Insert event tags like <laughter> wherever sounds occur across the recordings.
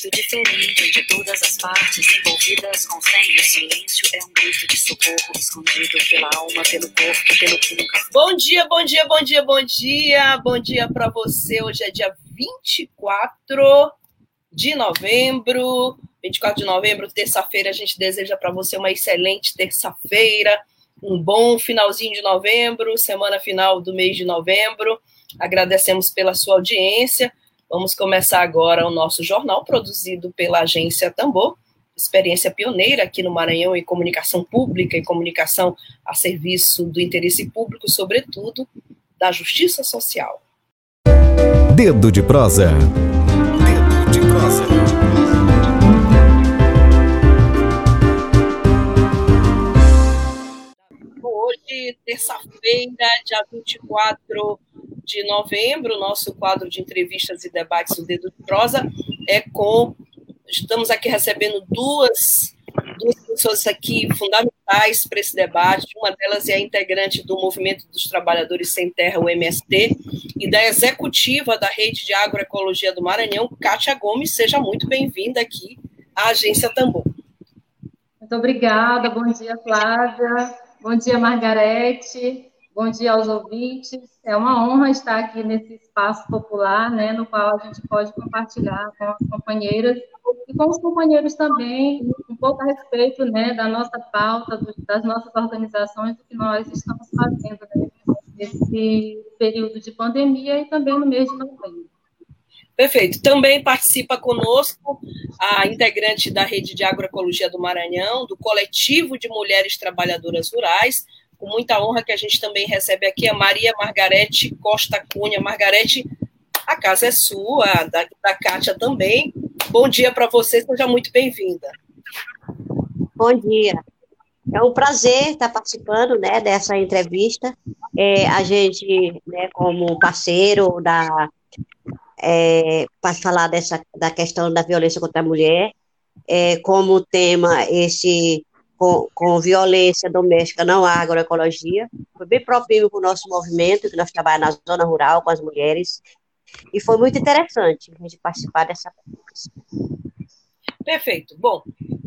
Conceito diferente onde todas as partes envolvidas consentem. O silêncio é um grito de socorro escondido pela alma, pelo corpo, pelo que nunca. Bom dia, bom dia, bom dia, bom dia. Bom dia para você. Hoje é dia 24 de novembro. 24 de novembro, terça-feira. A gente deseja para você uma excelente terça-feira, um bom finalzinho de novembro, semana final do mês de novembro. Agradecemos pela sua audiência. Vamos começar agora o nosso jornal, produzido pela agência Tambor, experiência pioneira aqui no Maranhão em comunicação pública e comunicação a serviço do interesse público, sobretudo da justiça social. Dedo de prosa. Dedo de prosa. Hoje, terça-feira, dia 24 de novembro, nosso quadro de entrevistas e debates do Dedo de Prosa é com. Estamos aqui recebendo duas, duas pessoas aqui fundamentais para esse debate. Uma delas é a integrante do Movimento dos Trabalhadores Sem Terra, o MST, e da executiva da Rede de Agroecologia do Maranhão, Kátia Gomes. Seja muito bem-vinda aqui à Agência Tambor. Muito obrigada. Bom dia, Flávia. Bom dia, Margarete. Bom dia aos ouvintes. É uma honra estar aqui nesse espaço popular, né, no qual a gente pode compartilhar com as companheiras e com os companheiros também um pouco a respeito, né, da nossa pauta, das nossas organizações, do que nós estamos fazendo né, nesse período de pandemia e também no mês de novembro. Perfeito. Também participa conosco a integrante da Rede de Agroecologia do Maranhão, do Coletivo de Mulheres Trabalhadoras Rurais, com muita honra que a gente também recebe aqui a Maria Margarete Costa Cunha. Margarete, a casa é sua, da, da Kátia também. Bom dia para você, seja muito bem-vinda. Bom dia. É um prazer estar participando né, dessa entrevista. É, a gente, né, como parceiro da é, para falar dessa da questão da violência contra a mulher, é, como tema esse com, com violência doméstica, não há agroecologia. Foi bem próprio para o nosso movimento, que nós trabalhamos na zona rural com as mulheres, e foi muito interessante a gente participar dessa Perfeito. Bom,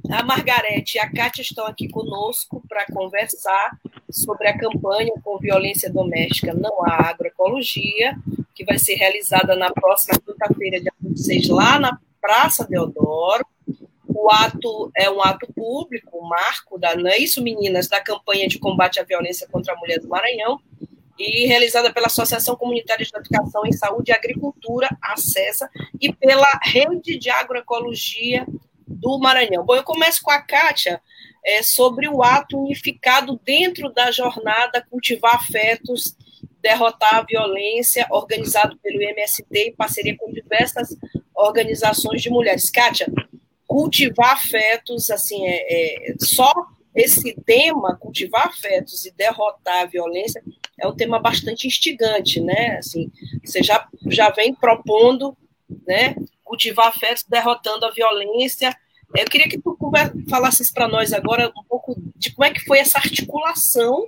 a Margarete e a Kátia estão aqui conosco para conversar sobre a campanha com violência doméstica Não Há Agroecologia, que vai ser realizada na próxima quinta-feira, dia 26, lá na Praça Deodoro. O ato é um ato público, um marco, da, não é isso, meninas, da campanha de combate à violência contra a mulher do Maranhão, e realizada pela Associação Comunitária de Educação em Saúde e Agricultura, a CESA, e pela Rede de Agroecologia do Maranhão. Bom, eu começo com a Kátia é, sobre o ato unificado dentro da jornada Cultivar Afetos, Derrotar a Violência, organizado pelo MST em parceria com diversas organizações de mulheres. Kátia, cultivar afetos, assim, é, é, só esse tema, cultivar afetos e derrotar a violência, é um tema bastante instigante, né? Assim, você já, já vem propondo, né? Cultivar afetos, derrotando a violência. Eu queria que tu falasses para nós agora um pouco de como é que foi essa articulação,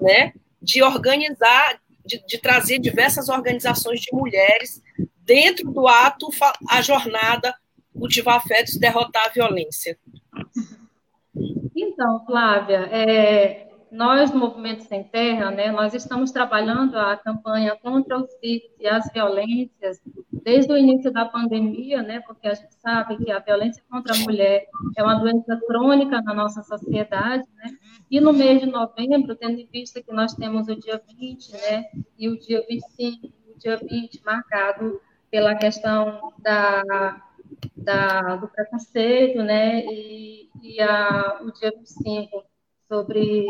né? De organizar, de, de trazer diversas organizações de mulheres dentro do ato, a jornada cultivar afetos e derrotar a violência. Então, Flávia, é, nós, no Movimento Sem Terra, né, nós estamos trabalhando a campanha contra os CIPs e as violências desde o início da pandemia, né, porque a gente sabe que a violência contra a mulher é uma doença crônica na nossa sociedade, né, e no mês de novembro, tendo em vista que nós temos o dia 20, né, e o dia 25, o dia 20 marcado pela questão da da, do preconceito, né, e, e a, o dia 25 sobre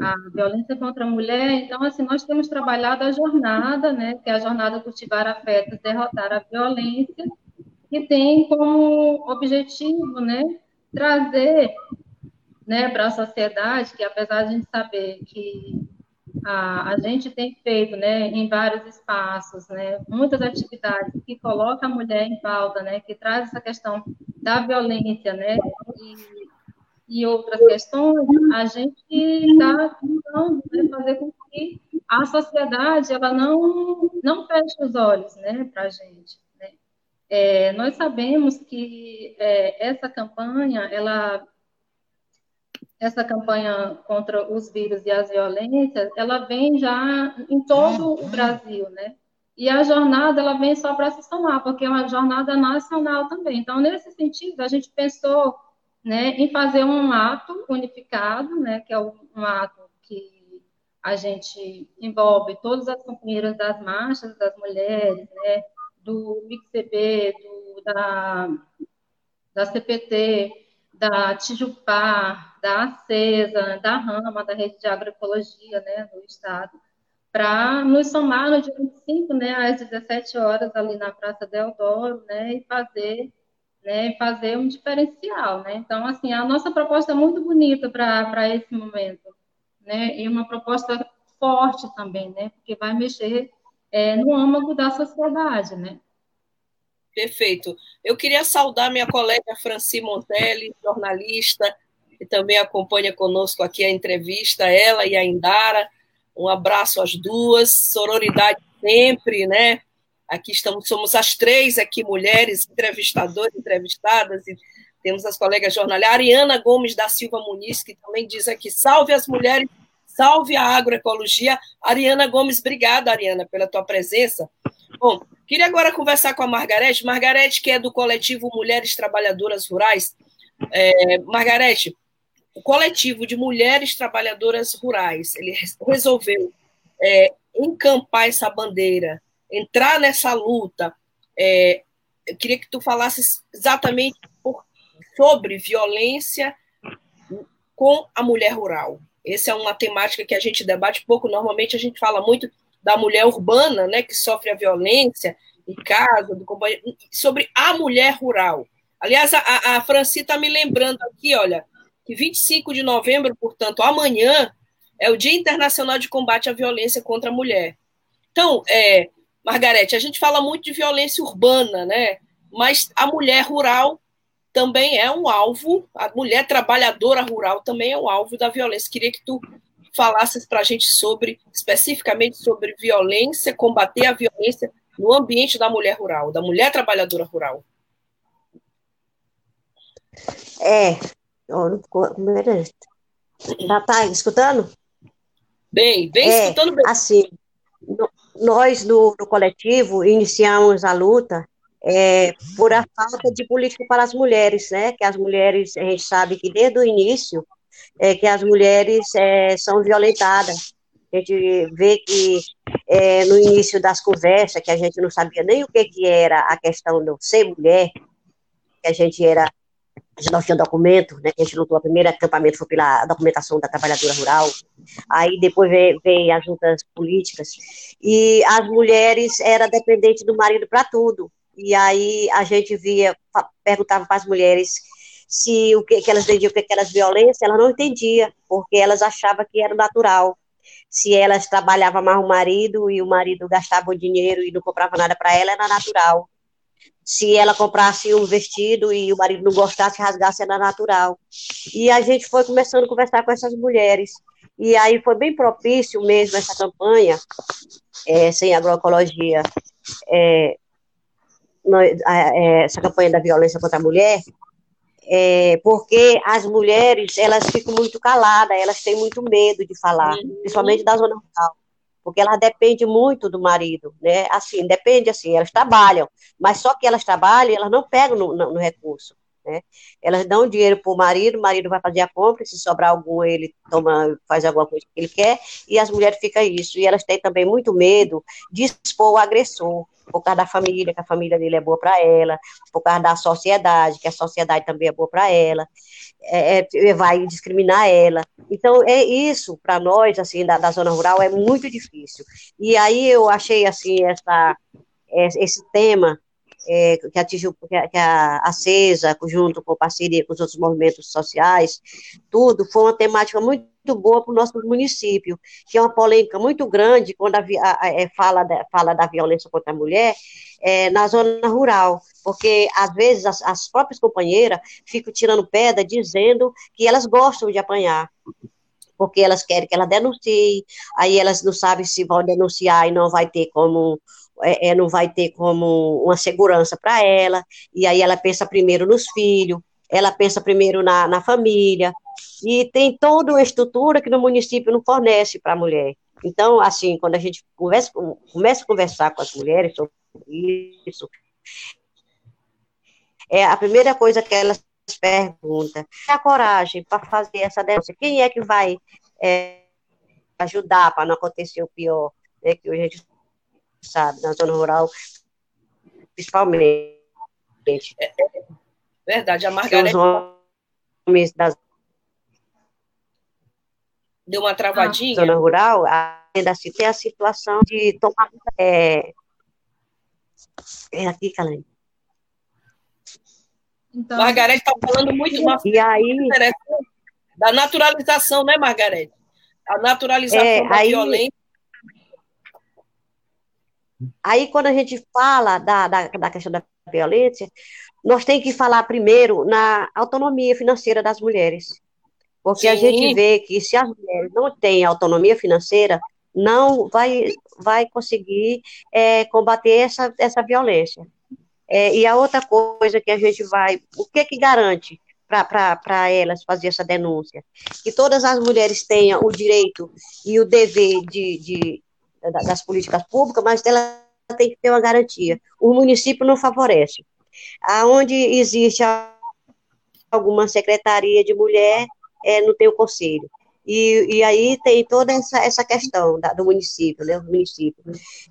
a violência contra a mulher. Então, assim, nós temos trabalhado a jornada, né, que é a jornada Cultivar Afetos, Derrotar a Violência, que tem como objetivo, né, trazer, né, para a sociedade, que apesar de a gente saber que a, a gente tem feito, né, em vários espaços, né, muitas atividades que colocam a mulher em pauta, né, que traz essa questão da violência, né, e, e outras questões, a gente está tentando né, fazer com que a sociedade ela não não feche os olhos, né, para a gente. Né. É, nós sabemos que é, essa campanha ela essa campanha contra os vírus e as violências, ela vem já em todo o Brasil, né? E a jornada, ela vem só para se somar, porque é uma jornada nacional também. Então, nesse sentido, a gente pensou né, em fazer um ato unificado, né, que é um, ato que a gente envolve todas as companheiras das marchas, das mulheres, né, do MICCB, do, da, da CPT, da Tijupá, da ACESA, da Rama, da Rede de Agroecologia, né, no Estado, para nos somar no dia 25, né, às 17 horas, ali na Praça Deodoro, né, e fazer, né, fazer um diferencial, né. Então, assim, a nossa proposta é muito bonita para esse momento, né, e uma proposta forte também, né, porque vai mexer é, no âmago da sociedade, né. Perfeito. Eu queria saudar minha colega Franci Montelli, jornalista, que também acompanha conosco aqui a entrevista, ela e a Indara. Um abraço às duas, sororidade sempre, né? Aqui estamos, somos as três aqui, mulheres, entrevistadoras, entrevistadas, e temos as colegas jornalistas, Ariana Gomes da Silva Muniz, que também diz aqui, salve as mulheres, salve a agroecologia. Ariana Gomes, obrigada, Ariana, pela tua presença. Bom, queria agora conversar com a Margarete. Margarete, que é do coletivo Mulheres Trabalhadoras Rurais. É, Margarete, o coletivo de mulheres trabalhadoras rurais, ele resolveu é, encampar essa bandeira, entrar nessa luta. É, eu queria que tu falasses exatamente por, sobre violência com a mulher rural. Essa é uma temática que a gente debate pouco. Normalmente a gente fala muito da mulher urbana, né, que sofre a violência em casa, do sobre a mulher rural. Aliás, a, a Franci está me lembrando aqui, olha, que 25 de novembro, portanto, amanhã, é o Dia Internacional de Combate à Violência contra a Mulher. Então, é, Margarete, a gente fala muito de violência urbana, né? Mas a mulher rural também é um alvo, a mulher trabalhadora rural também é um alvo da violência. Queria que tu falasses para a gente sobre, especificamente sobre violência, combater a violência no ambiente da mulher rural, da mulher trabalhadora rural. É, tá, tá escutando? Bem, bem é, escutando bem. Assim, nós no, no coletivo iniciamos a luta é, por a falta de política para as mulheres, né? Que as mulheres, a gente sabe que desde o início é, que as mulheres é, são violentadas. A gente vê que é, no início das conversas, que a gente não sabia nem o que, que era a questão do ser mulher, que a gente era, a gente não tinha documento, né, a gente lutou, o primeiro acampamento foi pela documentação da trabalhadora rural, aí depois veio, veio as juntas políticas, e as mulheres eram dependentes do marido para tudo, e aí a gente via, perguntava para as mulheres se o que, que elas entendiam, o que, que elas violência, ela não entendia, porque elas achavam que era natural. Se elas trabalhavam mais o marido e o marido gastava o dinheiro e não comprava nada para ela, era natural. Se ela comprasse um vestido e o marido não gostasse, rasgasse, era natural. E a gente foi começando a conversar com essas mulheres. E aí foi bem propício mesmo essa campanha, é, sem agroecologia, é, é, essa campanha da violência contra a mulher, é, porque as mulheres, elas ficam muito caladas, elas têm muito medo de falar, uhum. principalmente da zona rural, porque elas dependem muito do marido, né, assim, depende assim, elas trabalham, mas só que elas trabalham, elas não pegam no, no, no recurso, né, elas dão dinheiro para o marido, o marido vai fazer a compra, se sobrar algum, ele toma, faz alguma coisa que ele quer, e as mulheres ficam isso, e elas têm também muito medo de expor o agressor, por causa da família, que a família dele é boa para ela, por causa da sociedade, que a sociedade também é boa para ela, é, é, vai discriminar ela. Então, é isso, para nós, assim, da, da, zona rural, é muito difícil. E aí eu achei, assim, essa, esse tema é, que atingiu, que a, que a CESA, junto com parceria com os outros movimentos sociais, tudo, foi uma temática muito boa para o nosso município, que é uma polêmica muito grande quando a, a, a, é, fala, da, fala da violência contra a mulher é, na zona rural, porque às vezes as, as próprias companheiras ficam tirando pedra dizendo que elas gostam de apanhar, porque elas querem que ela denuncie, aí elas não sabem se vão denunciar e não vai ter como é, é, não vai ter como uma segurança para ela, e aí ela pensa primeiro nos filhos, ela pensa primeiro na, na família, e tem toda uma estrutura que no município não fornece para a mulher. Então, assim, quando a gente conversa, começa a conversar com as mulheres sobre isso, é a primeira coisa que elas perguntam, é a coragem para fazer essa denúncia, quem é que vai é, ajudar para não acontecer o pior, né, que a gente sabe, na zona rural, principalmente. É, é verdade, a Margarida... Os homens das... Deu uma travadinha? Na zona rural, ainda se tem a situação de tomar... É, é aqui, Calane. Então, Margarete está falando muito uma e aí, da naturalização, né, Margarete? A naturalização é, da aí, violência Aí, quando a gente fala da, da, da questão da violência, nós temos que falar primeiro na autonomia financeira das mulheres. Porque Sim. a gente vê que se as mulheres não têm autonomia financeira, não vai, vai conseguir é, combater essa, essa violência. É, e a outra coisa que a gente vai, o que que garante para elas fazer essa denúncia? Que todas as mulheres tenham o direito e o dever de, de das políticas públicas, mas ela tem que ter uma garantia. O município não favorece. Aonde existe alguma secretaria de mulher, é, não tem o conselho. E, e aí tem toda essa, essa questão da, do município, né, município.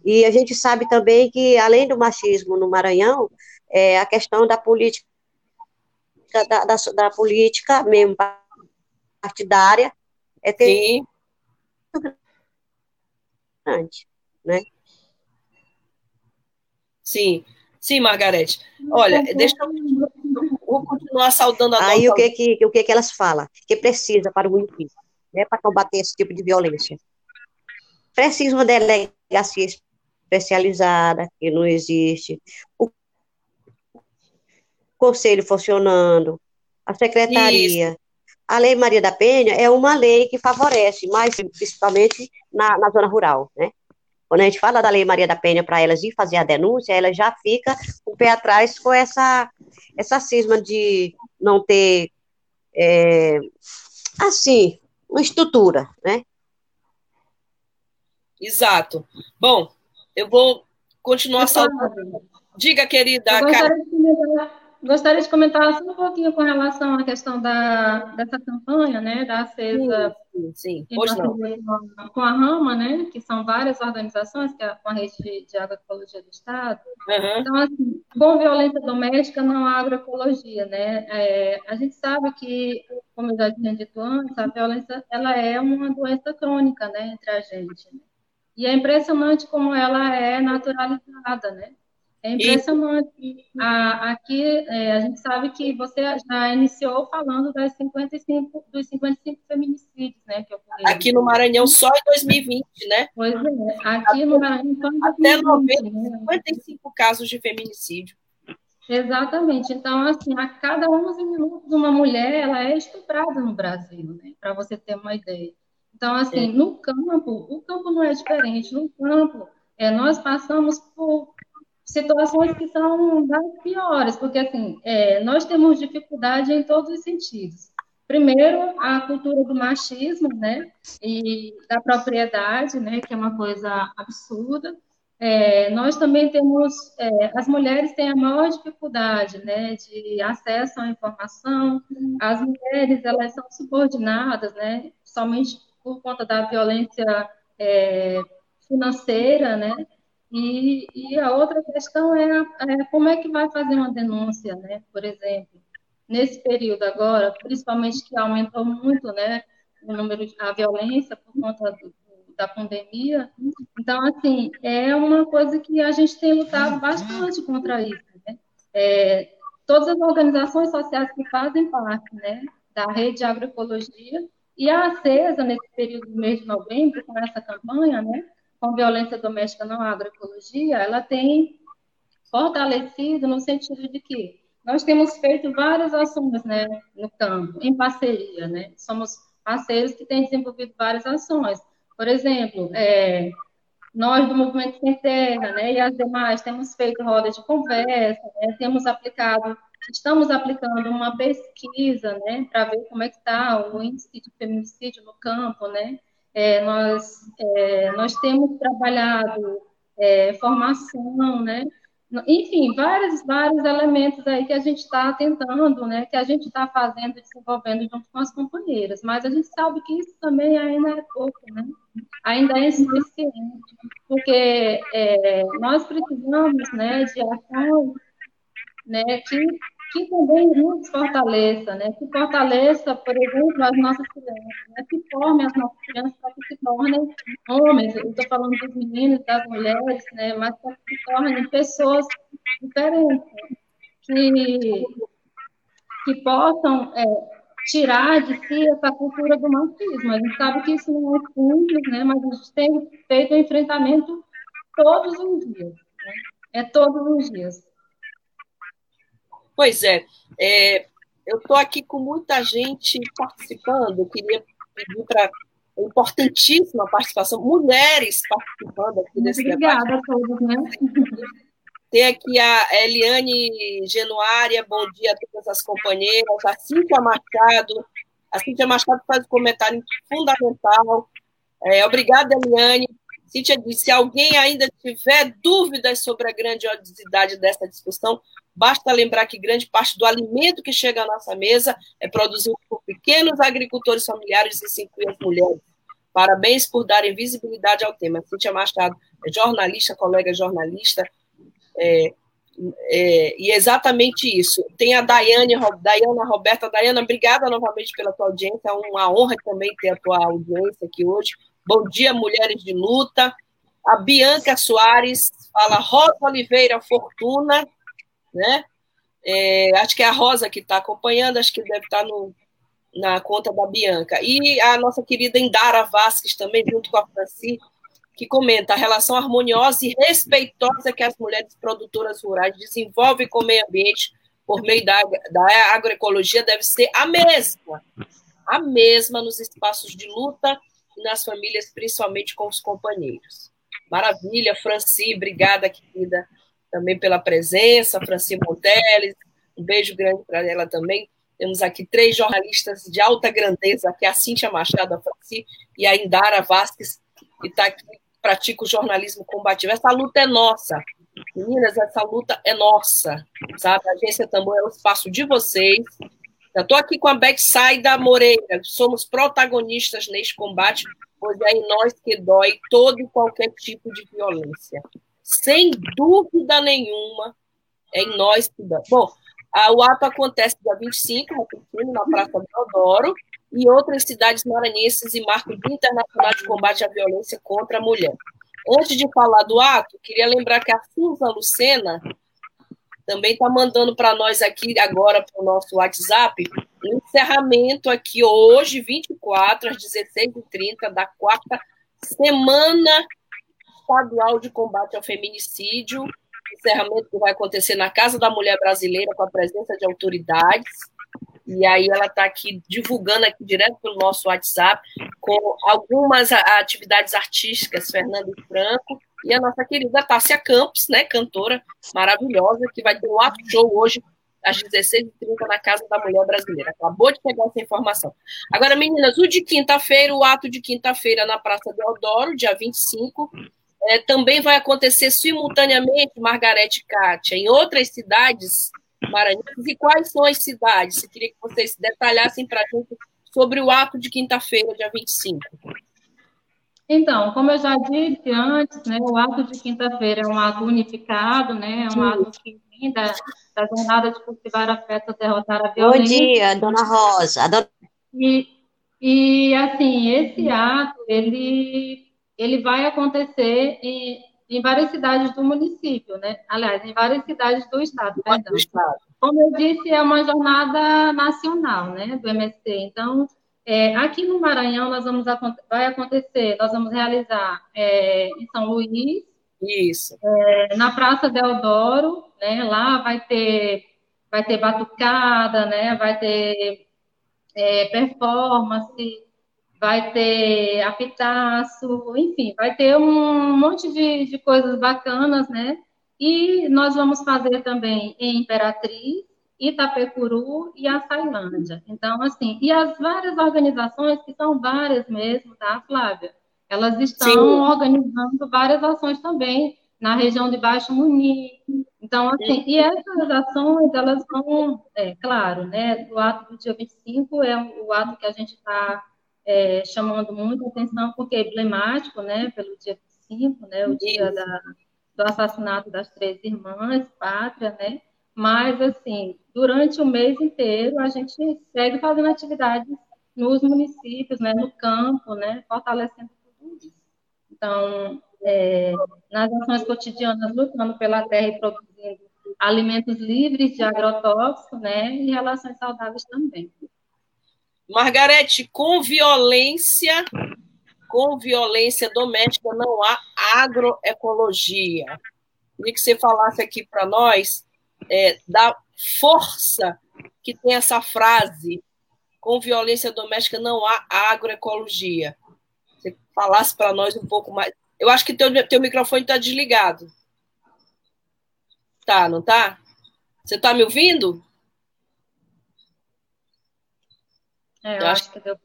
E a gente sabe também que, além do machismo no Maranhão, é a questão da política, da, da, da política mesmo partidária, é ter importante, né? Sim, sim, Margarete. Olha, deixa eu vou continuar saudando a Aí nossa... o que que o que que elas falam? Que precisa para o município, né, para combater esse tipo de violência. Precisa uma delegacia especializada, que não existe. O conselho funcionando, a secretaria. Isso. A Lei Maria da Penha é uma lei que favorece, mas principalmente na, na zona rural, né? Quando a gente fala da Lei Maria da Penha para elas ir fazer a denúncia, ela já fica o pé atrás com essa, essa cisma de não ter, é, assim, uma estrutura, né? Exato. Bom, eu vou continuar salvando. Diga, querida. Eu gostaria de Gostaria de comentar só um pouquinho com relação à questão da, dessa campanha, né, da acesa sim, sim, sim. com a Rama, né, que são várias organizações, que é com a rede de, de agroecologia do Estado. Uhum. Então, assim, com violência doméstica não há agroecologia, né, é, a gente sabe que, como eu já tinha dito antes, a violência, ela é uma doença crônica, né, entre a gente, né? e é impressionante como ela é naturalizada, né, é impressionante. Aqui é, a gente sabe que você já iniciou falando das 55, dos 55 feminicídios, né? Que ocorreram. Aqui no Maranhão só em 2020, né? Pois é, aqui no Maranhão só em 2020. Até 90, né? 55 casos de feminicídio. Exatamente. Então, assim, a cada 11 minutos uma mulher ela é estuprada no Brasil, né? Para você ter uma ideia. Então, assim, é. no campo, o campo não é diferente. No campo, é, nós passamos por situações que são das piores, porque assim, é, nós temos dificuldade em todos os sentidos. Primeiro, a cultura do machismo, né, e da propriedade, né, que é uma coisa absurda. É, nós também temos, é, as mulheres têm a maior dificuldade, né, de acesso à informação. As mulheres, elas são subordinadas, né, somente por conta da violência é, financeira, né, e, e a outra questão é, é, como é que vai fazer uma denúncia, né? Por exemplo, nesse período agora, principalmente que aumentou muito, né, o número de a violência por conta do, da pandemia. Então, assim, é uma coisa que a gente tem lutado bastante contra isso. é, todas as organizações sociais que fazem parte né, da rede de agroecologia, e a ACESA, nesse período do mês de novembro, com essa campanha, né, com violência doméstica não agroecologia, ela tem fortalecido no sentido de que nós temos feito várias ações né, no campo, em parceria, né? Somos parceiros que têm desenvolvido várias ações. Por exemplo, é, nós do Movimento Sem Terra, né, e as demais, temos feito rodas de conversa, né, temos aplicado, estamos aplicando uma pesquisa, né, para ver como é que está o índice de feminicídio no campo, né, é, nós, é, nós temos trabalhado é, formação, né, enfim, vários, vários elementos aí que a gente está tentando, né, que a gente está fazendo desenvolvendo junto com as companheiras, mas a gente sabe que isso também ainda é pouco, né? ainda é insuficiente, porque é, nós precisamos né, de ação né, que, que também nos fortaleça, né, que fortaleça, por exemplo, as nossas crianças, né, que forme as nossas crianças para que se tornem homens, eu estou falando dos meninos, das mulheres, né, mas para que se tornem pessoas diferentes, que, que possam é, tirar de si essa cultura do machismo. A gente sabe que isso não é simples, né? mas a gente tem feito um enfrentamento todos os dias. Né? É todos os dias. Pois é. é eu estou aqui com muita gente participando. Eu queria pedir para importantíssima participação, mulheres participando aqui desse Obrigada debate. Obrigada a todos, né? Tem aqui a Eliane Genuária, bom dia a todas as companheiras, a Cíntia Machado. A Cíntia Machado faz um comentário fundamental. É, obrigada, Eliane. Cíntia disse: se alguém ainda tiver dúvidas sobre a grandiosidade dessa discussão, basta lembrar que grande parte do alimento que chega à nossa mesa é produzido por pequenos agricultores familiares e as mulheres. Parabéns por darem visibilidade ao tema. Cíntia Machado é jornalista, colega jornalista, é, é, e exatamente isso. Tem a Daiane, Dayana Roberta. Dayana, obrigada novamente pela tua audiência. É uma honra também ter a tua audiência aqui hoje. Bom dia, mulheres de luta. A Bianca Soares fala Rosa Oliveira Fortuna, né? É, acho que é a Rosa que está acompanhando, acho que deve estar tá na conta da Bianca. E a nossa querida Indara Vasques também, junto com a Franci, que comenta a relação harmoniosa e respeitosa que as mulheres produtoras rurais desenvolvem com o meio ambiente por meio da, da agroecologia deve ser a mesma, a mesma nos espaços de luta e nas famílias, principalmente com os companheiros. Maravilha, Franci, obrigada, querida, também pela presença, Franci Monteles, um beijo grande para ela também. Temos aqui três jornalistas de alta grandeza, que é a Cíntia Machado, a Franci e a Indara Vasques, que está aqui pratica o jornalismo combativo. Essa luta é nossa. Meninas, essa luta é nossa, sabe? A Agência Tambor é o espaço de vocês. Eu estou aqui com a Betsaida Moreira, somos protagonistas neste combate, pois é em nós que dói todo e qualquer tipo de violência. Sem dúvida nenhuma, é em nós que. Bom, o ato acontece dia 25, repetindo, na Praça Deodoro, e outras cidades maranhenses e marco internacional de combate à violência contra a mulher. Antes de falar do ato, queria lembrar que a Susan Lucena também está mandando para nós aqui agora para o nosso WhatsApp um encerramento aqui hoje, 24 às 16h30 da quarta semana estadual de combate ao feminicídio, encerramento que vai acontecer na Casa da Mulher Brasileira com a presença de autoridades e aí ela está aqui divulgando aqui direto pelo nosso WhatsApp com algumas atividades artísticas, Fernando Franco e a nossa querida Tássia Campos, né, cantora maravilhosa, que vai ter um ato show hoje às 16h30 na Casa da Mulher Brasileira. Acabou de pegar essa informação. Agora, meninas, o de quinta-feira, o ato de quinta-feira na Praça Deodoro, dia 25, é, também vai acontecer simultaneamente, Margarete Kátia, em outras cidades maranhenses e quais são as cidades? Se queria que vocês detalhassem para a gente sobre o ato de quinta-feira, dia 25. Então, como eu já disse antes, né, o ato de quinta-feira é um ato unificado, né, é um Sim. ato que vem da, da jornada de cultivar afeto, derrotar a violência. Bom dia, dona Rosa. E, e, assim, esse ato, ele, ele vai acontecer em, em várias cidades do município, né? Aliás, em várias cidades do estado, perdão. Do estado. Como eu disse, é uma jornada nacional, né, do MST. Então, é, aqui no Maranhão, nós vamos vai acontecer, nós vamos realizar é, em São Luís, isso, é, na Praça Deodoro, né? Lá vai ter vai ter batucada, né? Vai ter é, performance, vai ter apitaço, enfim, vai ter um monte de, de coisas bacanas, né? E nós vamos fazer também em Imperatriz, Itapecuru e a Sailândia. Então, assim, e as várias organizações, que são várias mesmo, tá, Flávia? Elas estão Sim. organizando várias ações também na região de Baixo Muni. Então, assim, e essas ações, elas vão, é, claro, né, o ato do dia 25 é o ato que a gente está é, chamando muita atenção, porque é emblemático, né, pelo dia 25, né, o dia da, do assassinato das três irmãs, pátria, né, mas, assim, durante o mês inteiro, a gente segue fazendo atividades nos municípios, né, no campo, né, fortalecendo tudo isso. Então, é, nas ações cotidianas, lutando pela terra e produzindo alimentos livres de agrotóxicos, né, e relações saudáveis também. Margarete, com violência, com violência doméstica não há agroecologia. Queria que você falasse aqui para nós é, da força que tem essa frase: com violência doméstica não há agroecologia. Você falasse para nós um pouco mais. Eu acho que teu, teu microfone está desligado. Tá, não tá? Você está me ouvindo? É, eu, eu acho, que deu,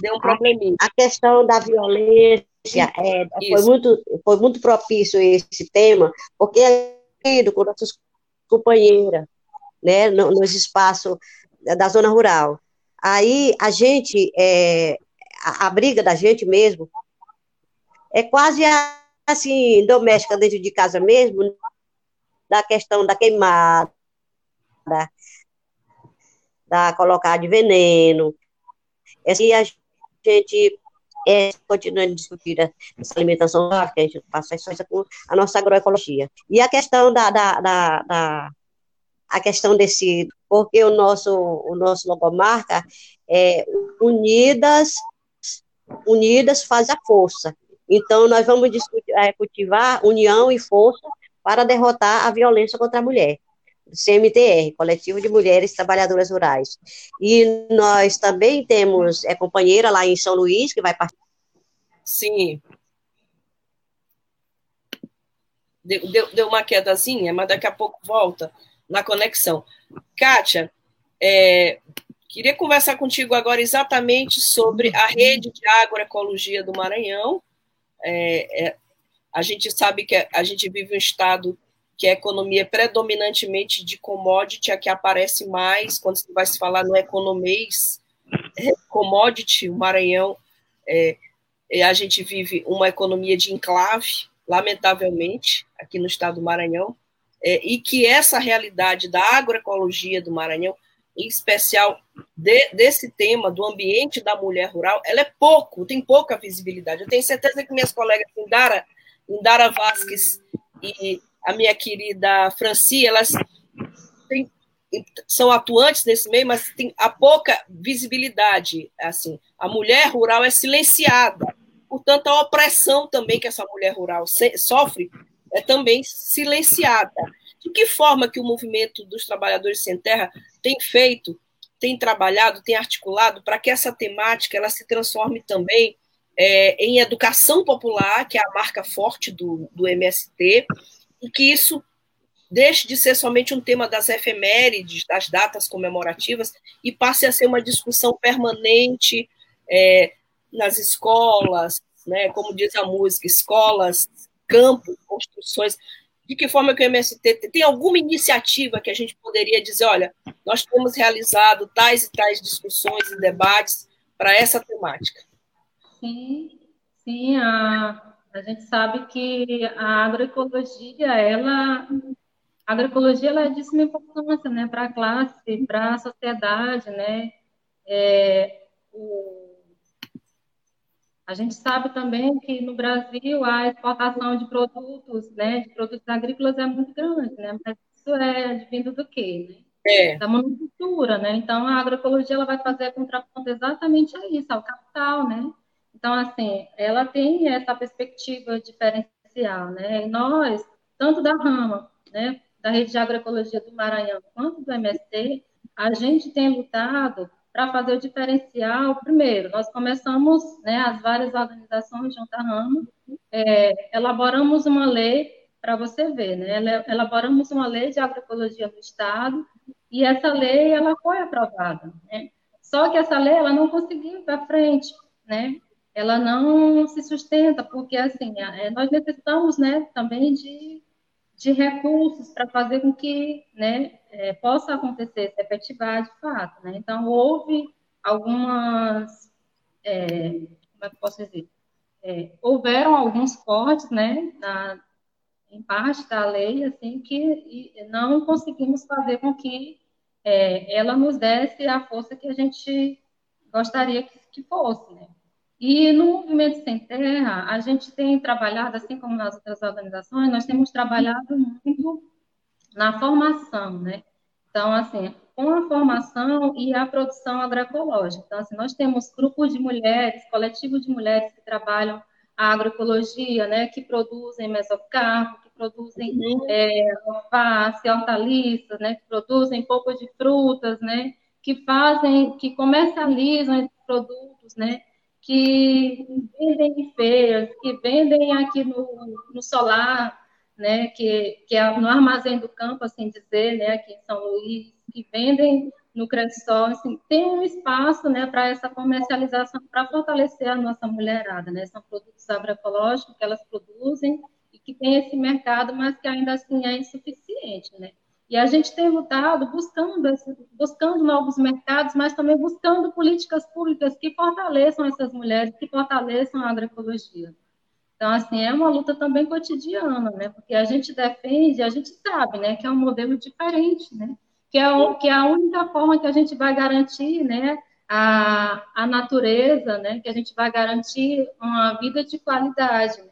deu um probleminha. A questão da violência é, foi, muito, foi muito propício esse tema, porque é com nossas companheira, né, nos espaços da zona rural. Aí a gente, é, a, a, briga da gente mesmo, é quase assim, doméstica dentro de casa mesmo, da questão da queimada, da colocar de veneno. Assim a gente é, continuando discutir essa alimentação que a gente passa isso com a nossa agroecologia. E a questão da, da, da, da a questão desse, porque o nosso, o nosso logomarca é unidas, unidas faz a força. Então, nós vamos discutir, é, cultivar união e força para derrotar a violência contra a mulher. CMTR, Coletivo de Mulheres Trabalhadoras Rurais. E nós também temos é, companheira lá em São Luís, que vai participar. Sim. Deu, deu, deu, uma quedazinha, mas daqui a pouco volta na conexão. Kátia, é, queria conversar contigo agora exatamente sobre a rede de agroecologia do Maranhão. É, é, a gente sabe que a gente vive um estado que a economia é predominantemente de commodity, a que aparece mais quando se vai se falar no economês, é commodity, o Maranhão, é, é, a gente vive uma economia de enclave, lamentavelmente, aqui no estado do Maranhão, é, e que essa realidade da agroecologia do Maranhão, em especial de, desse tema do ambiente da mulher rural, ela é pouco, tem pouca visibilidade. Eu tenho certeza que minhas colegas Indara, Indara Vasques e a minha querida Franci, elas têm, são atuantes nesse meio, mas tem a pouca visibilidade. Assim, a mulher rural é silenciada. Portanto, a opressão também que essa mulher rural sofre é também silenciada. De que forma que o movimento dos trabalhadores sem terra tem feito, tem trabalhado, tem articulado para que essa temática ela se transforme também é, em educação popular, que é a marca forte do, do MST, e que isso deixe de ser somente um tema das efemérides, das datas comemorativas, e passe a ser uma discussão permanente é, nas escolas, né, como diz a música, escolas, campos, construções. De que forma que o MST tem alguma iniciativa que a gente poderia dizer, olha, nós temos realizado tais e tais discussões e debates para essa temática? Sim, sim, a a gente sabe que a agroecologia, ela, a agroecologia ela é de suma importância, né, para a classe, para a sociedade, né, é, o, A gente sabe também que no Brasil a exportação de produtos, né, de produtos agrícolas é muito grande, né? Mas isso é vindo do quê, né? É. Da monocultura, né? Então a agroecologia ela vai fazer a contraponto exatamente a isso, ao capital, né? Então assim, ela tem essa perspectiva diferencial, né? E nós, tanto da rama, né, da rede de agroecologia do Maranhão quanto do MST, a gente tem lutado para fazer o diferencial, primeiro, nós começamos, né, as várias organizações junto à Rama, é, elaboramos uma lei, para você ver, né, elaboramos uma lei de agroecologia no Estado, e essa lei, ela foi aprovada, né, só que essa lei, ela não conseguiu ir para frente, né, ela não se sustenta, porque, assim, é, nós necessitamos, né, também de de recursos para fazer com que né, é, possa acontecer, se efetivar de fato. Né? Então, houve algumas, é, como é que posso dizer? É, houveram alguns cortes, né, na, em parte da lei, assim, que não conseguimos fazer com que é, ela nos desse a força que a gente gostaria que, que fosse, né? E no Movimento Sem Terra, a gente tem trabalhado, assim como nas outras organizações, nós temos trabalhado muito na formação, né? Então, assim, com a formação e a produção agroecológica. Então, assim, nós temos grupos de mulheres, coletivos de mulheres que trabalham a agroecologia, né, que produzem mesocarpo, que produzem é, alface, hortaliças, né, que produzem pouco de frutas, né, que fazem, que comercializam esses produtos, né, que vendem em feiras, que vendem aqui no, no solar, né, que, que é no armazém do campo, assim dizer, né, aqui em São Luís, que vendem no Cressol, assim, tem um espaço, né, para essa comercialização, para fortalecer a nossa mulherada, né, são produtos agroecológicos que elas produzem e que tem esse mercado, mas que ainda assim é insuficiente, né. E a gente tem lutado buscando, buscando novos mercados, mas também buscando políticas públicas que fortaleçam essas mulheres, que fortaleçam a agroecologia. Então, assim, é uma luta também cotidiana, né? Porque a gente defende, a gente sabe, né, que é um modelo diferente, né? Que é, que é a única forma que a gente vai garantir, né, a, a natureza, né? Que a gente vai garantir uma vida de qualidade, né?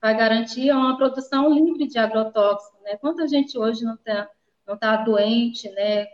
vai garantir uma produção livre de agrotóxicos, né? Quanta gente hoje não tem não está doente, né?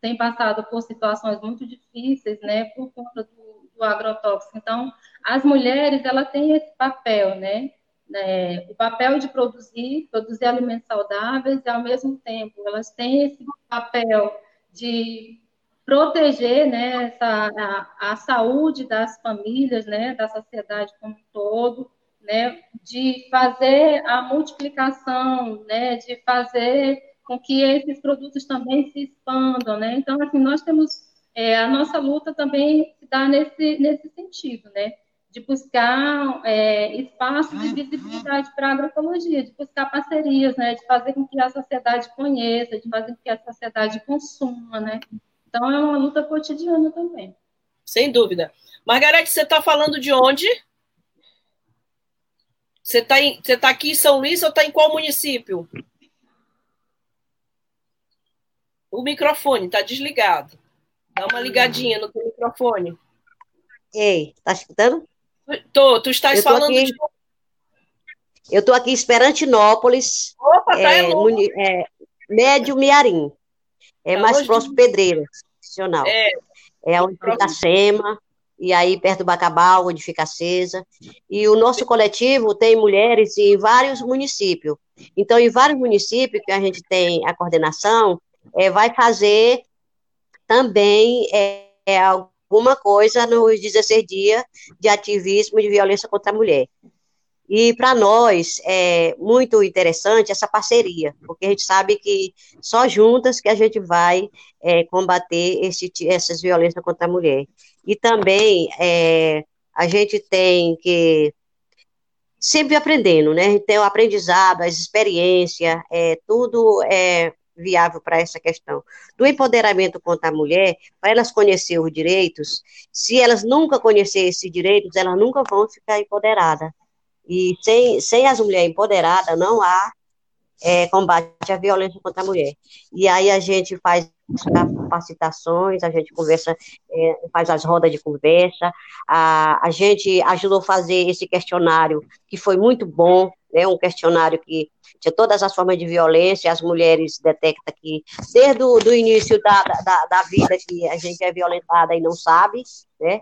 Tem passado por situações muito difíceis, né? Por conta do, do agrotóxico. Então, as mulheres, ela têm esse papel, né? É, o papel de produzir, produzir alimentos saudáveis e, ao mesmo tempo, elas têm esse papel de proteger né, essa, a, a, saúde das famílias, né, da sociedade como um todo, né, de fazer a multiplicação, né, de fazer com que esses produtos também se expandam, né? Então, assim, nós temos é, a nossa luta também está nesse nesse sentido, né? De buscar é, espaço de visibilidade para a agroecologia, de buscar parcerias, né? De fazer com que a sociedade conheça, de fazer com que a sociedade consuma, né? Então, é uma luta cotidiana também. Sem dúvida. Margarete, você está falando de onde? Você está tá aqui em São Luís ou está em qual município? O microfone está desligado. Dá uma ligadinha no teu microfone. Ei, tá escutando? Tô, tu estás falando aqui, de... Eu estou aqui em Esperantinópolis, Opa, tá é, é, é, Médio Miarim. É tá mais próximo Pedreira, profissional. É, é onde fica a SEMA, e aí perto do Bacabal, onde fica a CESA. E o nosso coletivo tem mulheres em vários municípios. Então, em vários municípios que a gente tem a coordenação, é, vai fazer também é, é alguma coisa nos 16 dias de ativismo de violência contra a mulher. E para nós é muito interessante essa parceria, porque a gente sabe que só juntas que a gente vai é, combater esse, essas violências contra a mulher. E também é, a gente tem que sempre aprendendo, né? Tem o aprendizado, as experiências, é, tudo é, viável para essa questão do empoderamento contra a mulher, para elas conhecer os direitos. Se elas nunca conhecerem esses direitos, elas nunca vão ficar empoderadas. E sem, sem as mulheres empoderadas, não há é, combate à violência contra a mulher. E aí a gente faz capacitações, a gente conversa, é, faz as rodas de conversa, a, a gente ajudou a fazer esse questionário, que foi muito bom, né, um questionário que tinha todas as formas de violência, as mulheres detectam que, desde o do início da, da, da vida, que a gente é violentada e não sabe, né,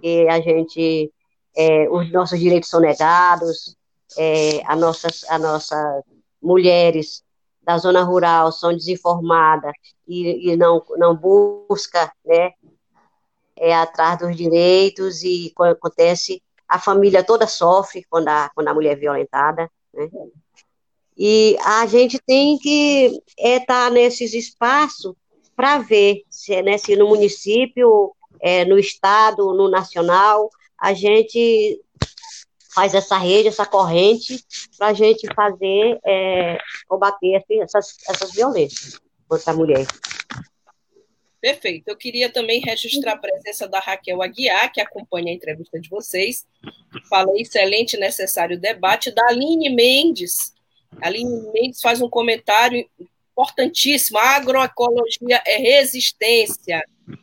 que a gente, é, os nossos direitos são negados, é, a nossas, a nossas mulheres da zona rural são desinformadas e, e não, não busca, né, é, atrás dos direitos e quando acontece, a família toda sofre quando a, quando a mulher é violentada, né, e a gente tem que estar é, tá nesses espaços para ver se, né, se no município, é, no estado, no nacional, a gente faz essa rede, essa corrente, para a gente fazer, é, combater essas, essas violências contra a mulher. Perfeito. Eu queria também registrar a presença da Raquel Aguiar, que acompanha a entrevista de vocês. Falei excelente e necessário debate. Da Aline Mendes. A Aline Mendes faz um comentário importantíssimo. A agroecologia é resistência,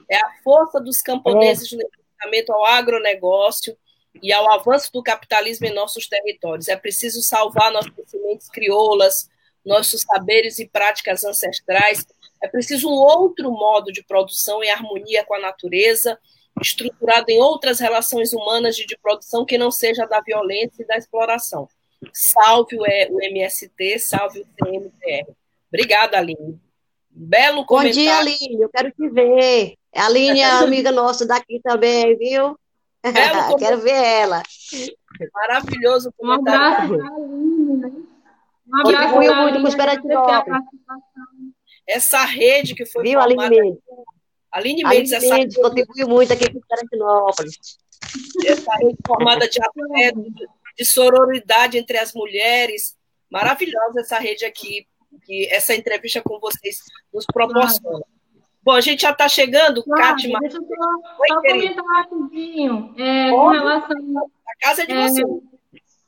é a força dos camponeses é. no enfrentamento ao agronegócio e ao avanço do capitalismo em nossos territórios. É preciso salvar nossas sementes crioulas, nossos saberes e práticas ancestrais. É preciso um outro modo de produção em harmonia com a natureza, estruturado em outras relações humanas de, de produção que não seja da violência e da exploração. Salve o, o MST, salve o CMTR. Obrigada, Aline. Belo comentário. Bom dia, Aline. Eu quero te ver. A Aline é <laughs> amiga nossa daqui também, viu? <laughs> Quero ver ela. Maravilhoso Um abraço né? Um abraço muito com Esperantinópolis. Essa rede que foi Viu, formada... Aline Mendes? Aline Mendes, essa Mendes rede... contribuiu muito aqui com Esperantinópolis. Essa rede formada de afeto, de sororidade entre as mulheres. Maravilhosa essa rede aqui, que essa entrevista com vocês nos proporciona. Bom, a gente já está chegando, claro, Kátia. Deixa eu só, Oi, só comentar rapidinho. É, com relação. A casa é de é, você.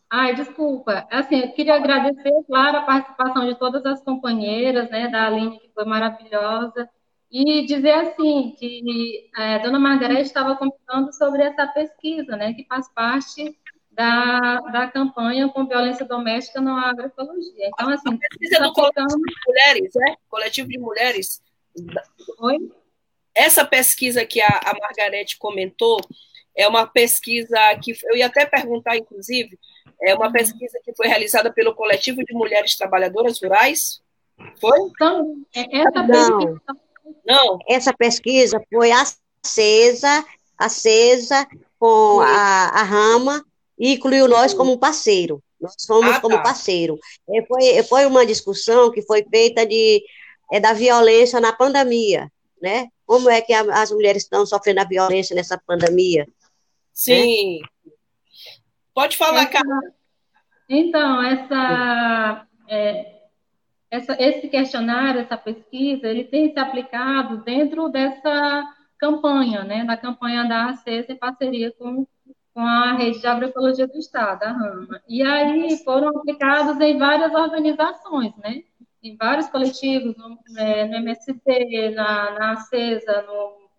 Ai, desculpa. Assim, eu queria agradecer, claro, a participação de todas as companheiras, né, da Aline, que foi maravilhosa, e dizer assim que é, Dona Margarete estava comentando sobre essa pesquisa, né, que faz parte da, da campanha com violência doméstica na agroecologia. Então, assim, a pesquisa do coletivo de mulheres, né? Coletivo de mulheres Oi? Essa pesquisa que a, a Margarete comentou é uma pesquisa que eu ia até perguntar, inclusive, é uma pesquisa que foi realizada pelo coletivo de mulheres trabalhadoras rurais. Foi? Então, essa pesquisa. Não. Essa pesquisa foi acesa, acesa com a, a Rama e incluiu nós como parceiro. Nós somos ah, tá. como parceiro. É, foi, foi uma discussão que foi feita de é da violência na pandemia, né? Como é que a, as mulheres estão sofrendo a violência nessa pandemia? Sim. Né? Pode falar, Carla. Então, essa, é, essa, esse questionário, essa pesquisa, ele tem se aplicado dentro dessa campanha, né? Da campanha da ACES em parceria com com a rede de agroecologia do Estado, a RAMA. E aí foram aplicados em várias organizações, né? Em vários coletivos, no, é, no MST, na, na ACESA, no,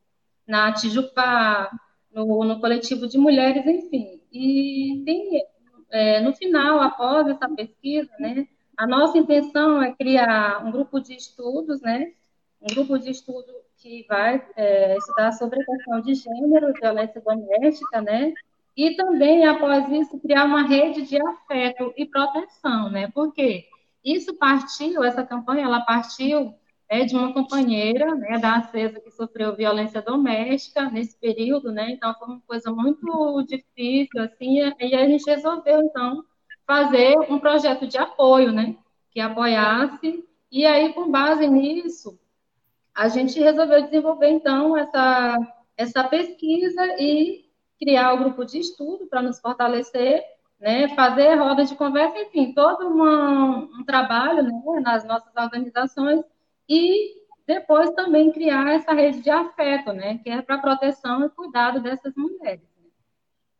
na Tijupá, no, no, coletivo de mulheres, enfim. E tem, é, no final, após essa pesquisa, né, a nossa intenção é criar um grupo de estudos, né, um grupo de estudo que vai é, estudar sobre a questão de gênero, violência doméstica, né, e também, após isso, criar uma rede de afeto e proteção, né, por quê? Isso partiu, essa campanha, ela partiu é, de uma companheira né, da Acesa que sofreu violência doméstica nesse período, né? Então foi uma coisa muito difícil, assim, e a gente resolveu, então, fazer um projeto de apoio, né? Que apoiasse, e aí, com base nisso, a gente resolveu desenvolver, então, essa, essa pesquisa e criar o grupo de estudo para nos fortalecer né, fazer rodas de conversa, enfim, todo uma, um trabalho né, nas nossas organizações e depois também criar essa rede de afeto, né, que é para proteção e cuidado dessas mulheres. Né?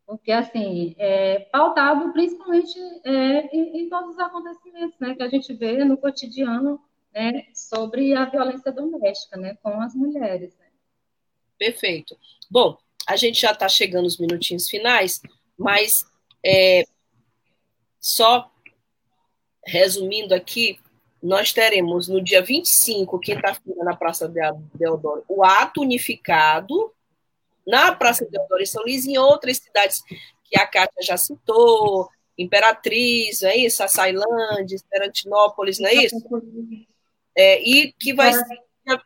Porque, assim, é pautado principalmente é, em, em, todos os acontecimentos né, que a gente vê no cotidiano né, sobre a violência doméstica, né, com as mulheres. Né? Perfeito. Bom, a gente já está chegando nos minutinhos finais, mas é, só resumindo aqui, nós teremos no dia 25, quinta-feira, na Praça Deodoro, o ato unificado na Praça Deodoro e São Luís, em outras cidades que a Kátia já citou, Imperatriz, é isso? Açailândia, Esperantinópolis, não é isso? É, e que vai ser,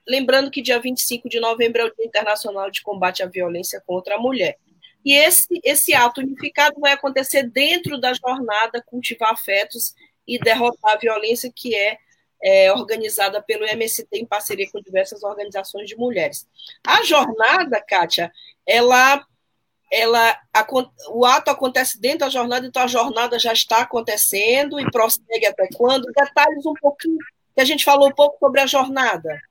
lembrando que dia 25 de novembro é o Dia Internacional de Combate à Violência contra a Mulher. E esse, esse ato unificado vai acontecer dentro da jornada Cultivar Afetos e Derrotar a Violência, que é, é organizada pelo MST em parceria com diversas organizações de mulheres. A jornada, Kátia, ela ela, a, o ato acontece dentro da jornada, então a jornada já está acontecendo e prossegue até quando? Detalhes um pouquinho, que a gente falou um pouco sobre a jornada.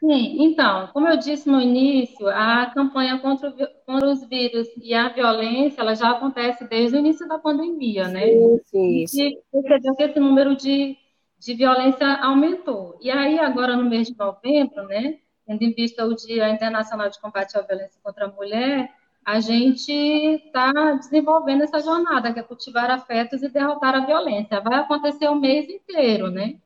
Sim, então, como eu disse no início, a campanha contra, contra os vírus e a violência, ela já acontece desde o início da pandemia, né? Sim, sim. E percebeu que esse número de, de violência aumentou. E aí, agora no mês de novembro, né, tendo em vista o Dia Internacional de Combate à Violência contra a Mulher, a gente está desenvolvendo essa jornada, que é cultivar afetos e derrotar a violência. Vai acontecer o mês inteiro, né?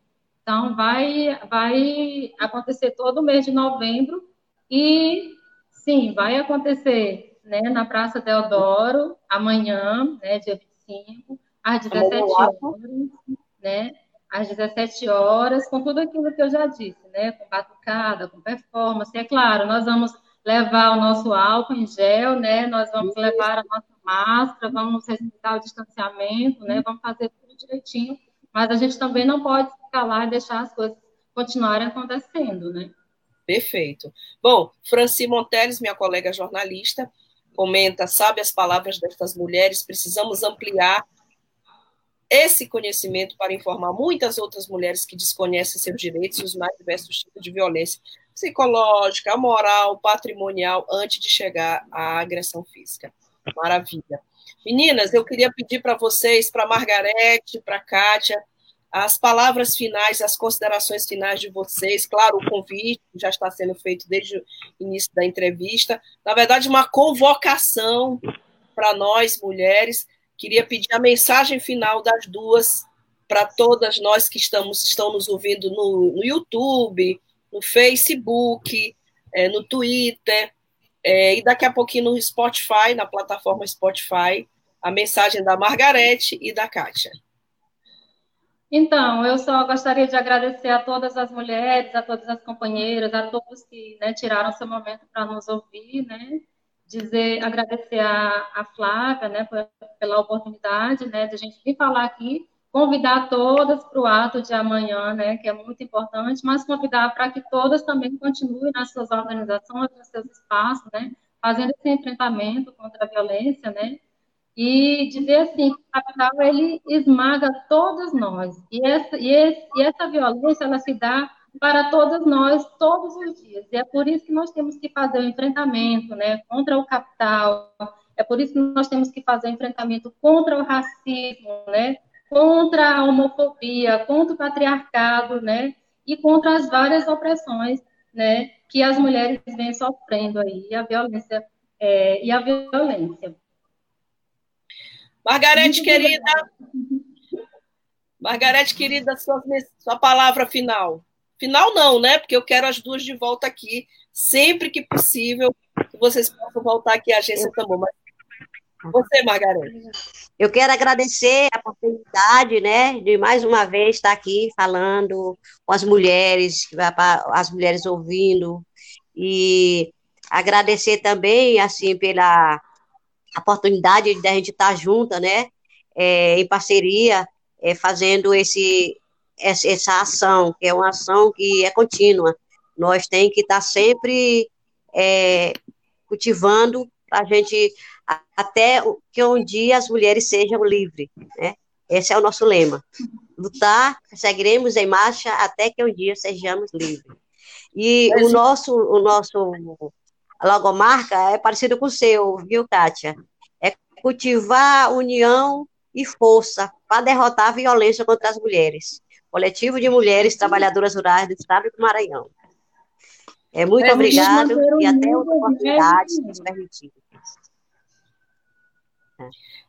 Então, vai, vai acontecer todo o mês de novembro e, sim, vai acontecer né, na Praça Deodoro, amanhã, né, dia 25, às 17 horas, né, às 17 horas, com tudo aquilo que eu já disse, né, com batucada, com performance. É claro, nós vamos levar o nosso álcool em gel, né, nós vamos levar a nossa máscara, vamos respeitar o distanciamento, né, vamos fazer tudo direitinho mas a gente também não pode lá e deixar as coisas continuarem acontecendo, né? Perfeito. Bom, Franci Monteles, minha colega jornalista, comenta, sabe as palavras destas mulheres, precisamos ampliar esse conhecimento para informar muitas outras mulheres que desconhecem seus direitos e os mais diversos tipos de violência psicológica, moral, patrimonial, antes de chegar à agressão física. Maravilha. Meninas, eu queria pedir para vocês, para Margarete, para Kátia, as palavras finais, as considerações finais de vocês. Claro, o convite já está sendo feito desde o início da entrevista. Na verdade, uma convocação para nós, mulheres. Queria pedir a mensagem final das duas para todas nós que estamos estão nos ouvindo no, no YouTube, no Facebook, é, no Twitter, é, e daqui a pouquinho no Spotify, na plataforma Spotify, a mensagem da Margarete e da Kátia. Então, eu só gostaria de agradecer a todas as mulheres, a todas as companheiras, a todos que né, tiraram seu momento para nos ouvir, né? Dizer, agradecer a, a Flávia, né, pela oportunidade, né, de a gente vir falar aqui, convidar todas para o ato de amanhã, né, que é muito importante, mas convidar para que todas também continuem nas suas organizações, nos seus espaços, né, fazendo esse enfrentamento contra a violência, né, e dizer assim que o capital ele esmaga todas nós. E essa e, esse, e essa violência ela se dá para todas nós todos os dias. E é por isso que nós temos que fazer o enfrentamento né contra o capital. É por isso que nós temos que fazer o enfrentamento contra o racismo né contra a homofobia contra o patriarcado né e contra as várias opressões né que as mulheres vêm sofrendo aí. A violência é, e a violência Margarete, querida. Margarete, querida, sua, sua palavra final. Final não, né? Porque eu quero as duas de volta aqui, sempre que possível, que vocês possam voltar aqui à agência também. Mas você, Margarete. Eu quero agradecer a oportunidade, né, de mais uma vez estar aqui falando com as mulheres, as mulheres ouvindo, e agradecer também, assim, pela a oportunidade de a gente estar junta, né, é, em parceria, é, fazendo esse, essa ação, que é uma ação que é contínua. Nós tem que estar sempre é, cultivando a gente até que um dia as mulheres sejam livres, né? Esse é o nosso lema. Lutar, seguiremos em marcha até que um dia sejamos livres. E o nosso, o nosso logomarca é parecido com o seu, viu, Kátia? É cultivar união e força para derrotar a violência contra as mulheres. Coletivo de Mulheres Trabalhadoras Rurais do Estado do Maranhão. É, muito é, obrigado e até outra oportunidade, se nos permitir.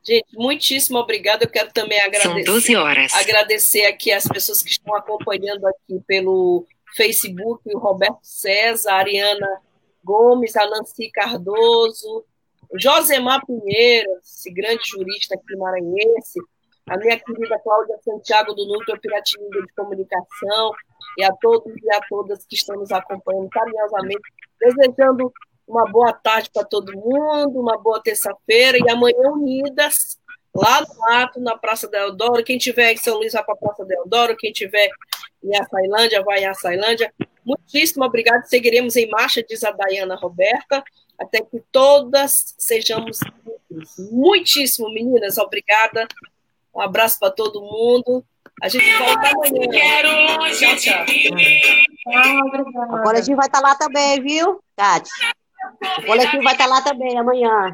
Gente, muitíssimo obrigado. Eu quero também agradecer, São 12 horas. agradecer aqui as pessoas que estão acompanhando aqui pelo Facebook, o Roberto César, a Ariana Gomes, a Cardoso, Josemar Pinheiro, esse grande jurista aqui maranhense, a minha querida Cláudia Santiago do Núcleo Piratininga de Comunicação e a todos e a todas que estão nos acompanhando carinhosamente, desejando uma boa tarde para todo mundo, uma boa terça-feira e amanhã unidas lá no ato, na Praça da Eudoro. Quem tiver em São Luís vai para a Praça da Eudoro, quem tiver em Açailândia vai em Açailândia. Muitíssimo obrigado. Seguiremos em marcha, diz a Dayana Roberta, até que todas sejamos muitíssimo, meninas. Obrigada. Um abraço para todo mundo. A gente volta amanhã. Tchau, tchau. Agora a gente vai estar lá também, viu, Tati? O coletivo vai estar lá também amanhã.